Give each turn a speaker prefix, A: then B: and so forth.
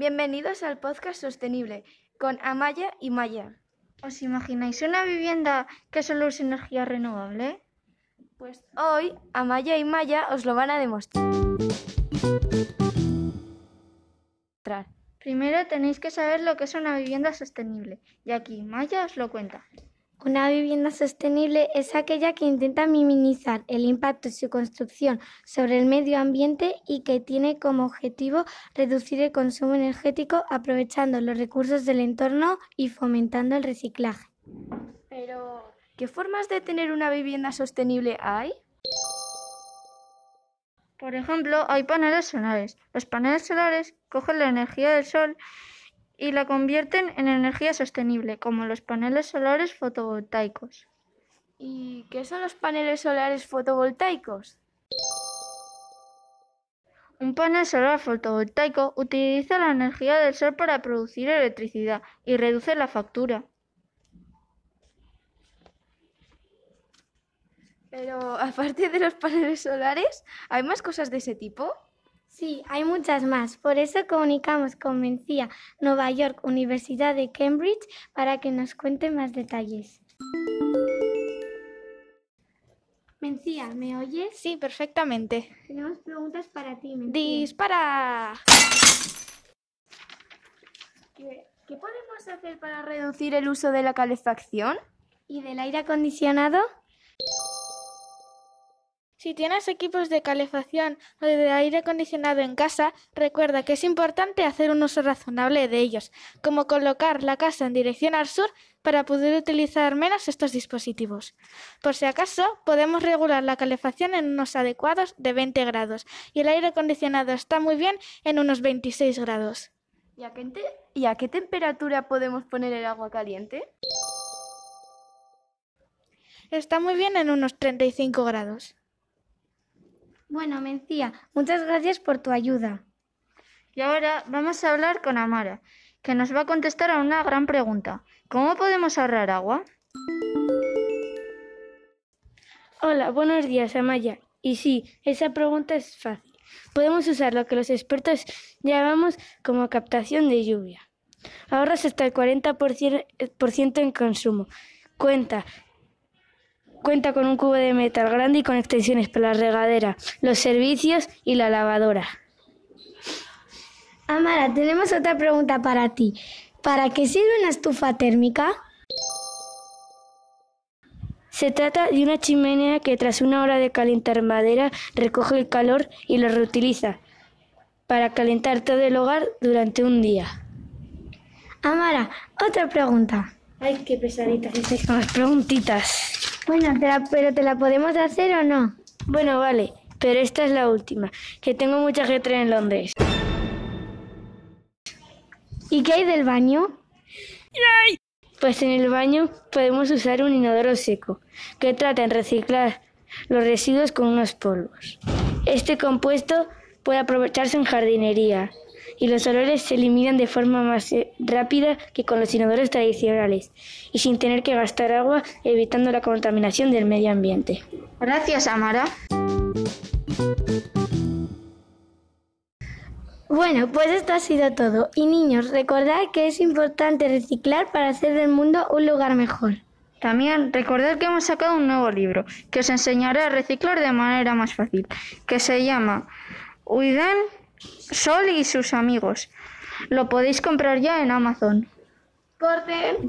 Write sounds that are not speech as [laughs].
A: Bienvenidos al podcast sostenible con Amaya y Maya.
B: ¿Os imagináis una vivienda que solo use energía renovable?
A: Pues hoy Amaya y Maya os lo van a demostrar.
B: Primero tenéis que saber lo que es una vivienda sostenible y aquí Maya os lo cuenta.
C: Una vivienda sostenible es aquella que intenta minimizar el impacto de su construcción sobre el medio ambiente y que tiene como objetivo reducir el consumo energético aprovechando los recursos del entorno y fomentando el reciclaje.
A: Pero, ¿qué formas de tener una vivienda sostenible hay?
B: Por ejemplo, hay paneles solares. Los paneles solares cogen la energía del sol y la convierten en energía sostenible, como los paneles solares fotovoltaicos.
A: ¿Y qué son los paneles solares fotovoltaicos?
B: Un panel solar fotovoltaico utiliza la energía del sol para producir electricidad y reduce la factura.
A: Pero [laughs] aparte de los paneles solares, ¿hay más cosas de ese tipo?
C: Sí, hay muchas más. Por eso comunicamos con Mencía, Nueva York, Universidad de Cambridge, para que nos cuente más detalles. Mencía, ¿me oyes?
D: Sí, perfectamente.
C: Tenemos preguntas para ti, Mencía.
D: ¡Dispara!
A: ¿Qué, ¿Qué podemos hacer para reducir el uso de la calefacción?
C: ¿Y del aire acondicionado?
D: Si tienes equipos de calefacción o de aire acondicionado en casa, recuerda que es importante hacer un uso razonable de ellos, como colocar la casa en dirección al sur para poder utilizar menos estos dispositivos. Por si acaso, podemos regular la calefacción en unos adecuados de 20 grados y el aire acondicionado está muy bien en unos 26 grados.
A: ¿Y a qué, ¿y a qué temperatura podemos poner el agua caliente?
D: Está muy bien en unos 35 grados.
C: Bueno, Mencía, muchas gracias por tu ayuda.
B: Y ahora vamos a hablar con Amara, que nos va a contestar a una gran pregunta. ¿Cómo podemos ahorrar agua?
E: Hola, buenos días, Amaya. Y sí, esa pregunta es fácil. Podemos usar lo que los expertos llamamos como captación de lluvia. Ahorras hasta el 40% en consumo. Cuenta Cuenta con un cubo de metal grande y con extensiones para la regadera, los servicios y la lavadora.
C: Amara, tenemos otra pregunta para ti. ¿Para qué sirve una estufa térmica?
E: Se trata de una chimenea que tras una hora de calentar madera recoge el calor y lo reutiliza para calentar todo el hogar durante un día.
C: Amara, otra pregunta.
E: Ay, qué pesaditas estáis con las preguntitas.
C: Bueno, te la, pero ¿te la podemos hacer o no?
E: Bueno, vale, pero esta es la última, que tengo mucha gente en Londres.
C: ¿Y qué hay del baño?
E: ¡Yay! Pues en el baño podemos usar un inodoro seco, que trata en reciclar los residuos con unos polvos. Este compuesto puede aprovecharse en jardinería y los olores se eliminan de forma más eh, rápida que con los inodoros tradicionales y sin tener que gastar agua, evitando la contaminación del medio ambiente.
B: Gracias, Amara.
C: Bueno, pues esto ha sido todo. Y niños, recordad que es importante reciclar para hacer del mundo un lugar mejor.
B: También recordad que hemos sacado un nuevo libro que os enseñará a reciclar de manera más fácil, que se llama Uidan Sol y sus amigos. Lo podéis comprar ya en Amazon.
A: ¡Corten!